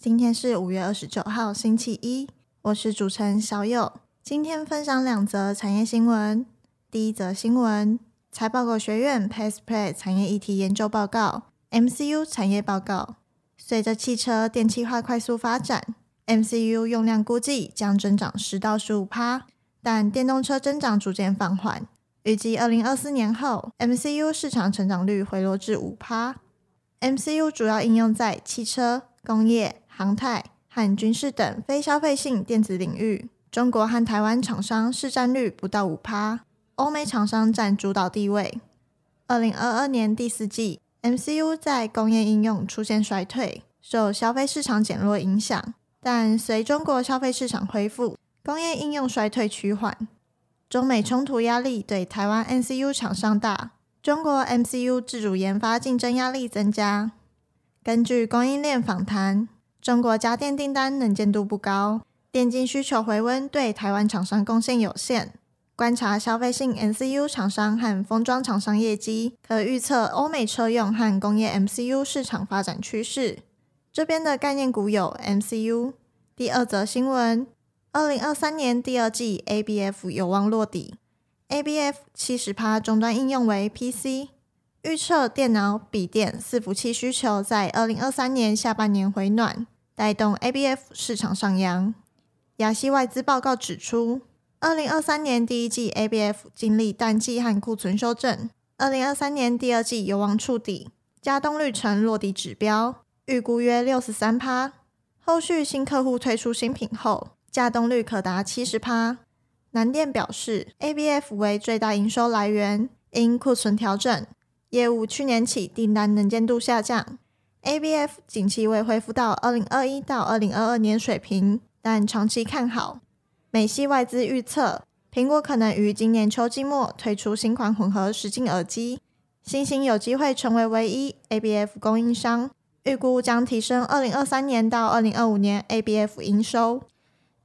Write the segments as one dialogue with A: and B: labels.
A: 今天是五月二十九号，星期一。我是主持人小友。今天分享两则产业新闻。第一则新闻：财报狗学院 PacePlay 产业议题研究报告 MCU 产业报告。随着汽车电气化快速发展，MCU 用量估计将增长十到十五趴，但电动车增长逐渐放缓。预计二零二四年后，MCU 市场成长率回落至五趴。MCU 主要应用在汽车、工业。航太和军事等非消费性电子领域，中国和台湾厂商市占率不到五趴，欧美厂商占主导地位。二零二二年第四季，MCU 在工业应用出现衰退，受消费市场减弱影响，但随中国消费市场恢复，工业应用衰退趋缓。中美冲突压力对台湾 MCU 厂商大，中国 MCU 自主研发竞争压力增加。根据供应链访谈。中国家电订单能见度不高，电竞需求回温对台湾厂商贡献有限。观察消费性 MCU 厂商和封装厂商业绩，可预测欧美车用和工业 MCU 市场发展趋势。这边的概念股有 MCU。第二则新闻：二零二三年第二季 ABF 有望落底。ABF 七十趴终端应用为 PC，预测电脑、笔电、伺服器需求在二零二三年下半年回暖。带动 ABF 市场上扬。亚细外资报告指出，二零二三年第一季 ABF 经历淡季和库存修正，二零二三年第二季有望触底，加动率呈落底指标，预估约六十三趴。后续新客户推出新品后，加动率可达七十趴。南电表示，ABF 为最大营收来源，因库存调整，业务去年起订单能见度下降。ABF 景气未恢复到二零二一到二零二二年水平，但长期看好。美系外资预测，苹果可能于今年秋季末推出新款混合实境耳机，新兴有机会成为唯一 ABF 供应商，预估将提升二零二三年到二零二五年 ABF 营收。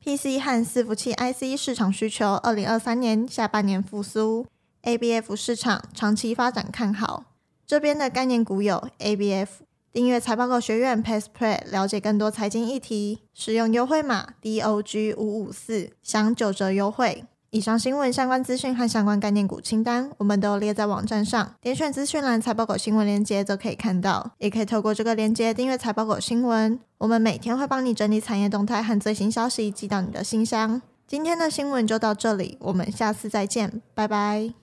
A: PC 和伺服器 IC 市场需求二零二三年下半年复苏，ABF 市场长期发展看好。这边的概念股有 ABF。订阅财报狗学院 PacePlay，了解更多财经议题。使用优惠码 DOG 五五四，享九折优惠。以上新闻相关资讯和相关概念股清单，我们都列在网站上。点选资讯栏财报狗新闻链接，就可以看到。也可以透过这个链接订阅财报狗新闻。我们每天会帮你整理产业动态和最新消息，寄到你的信箱。今天的新闻就到这里，我们下次再见，拜拜。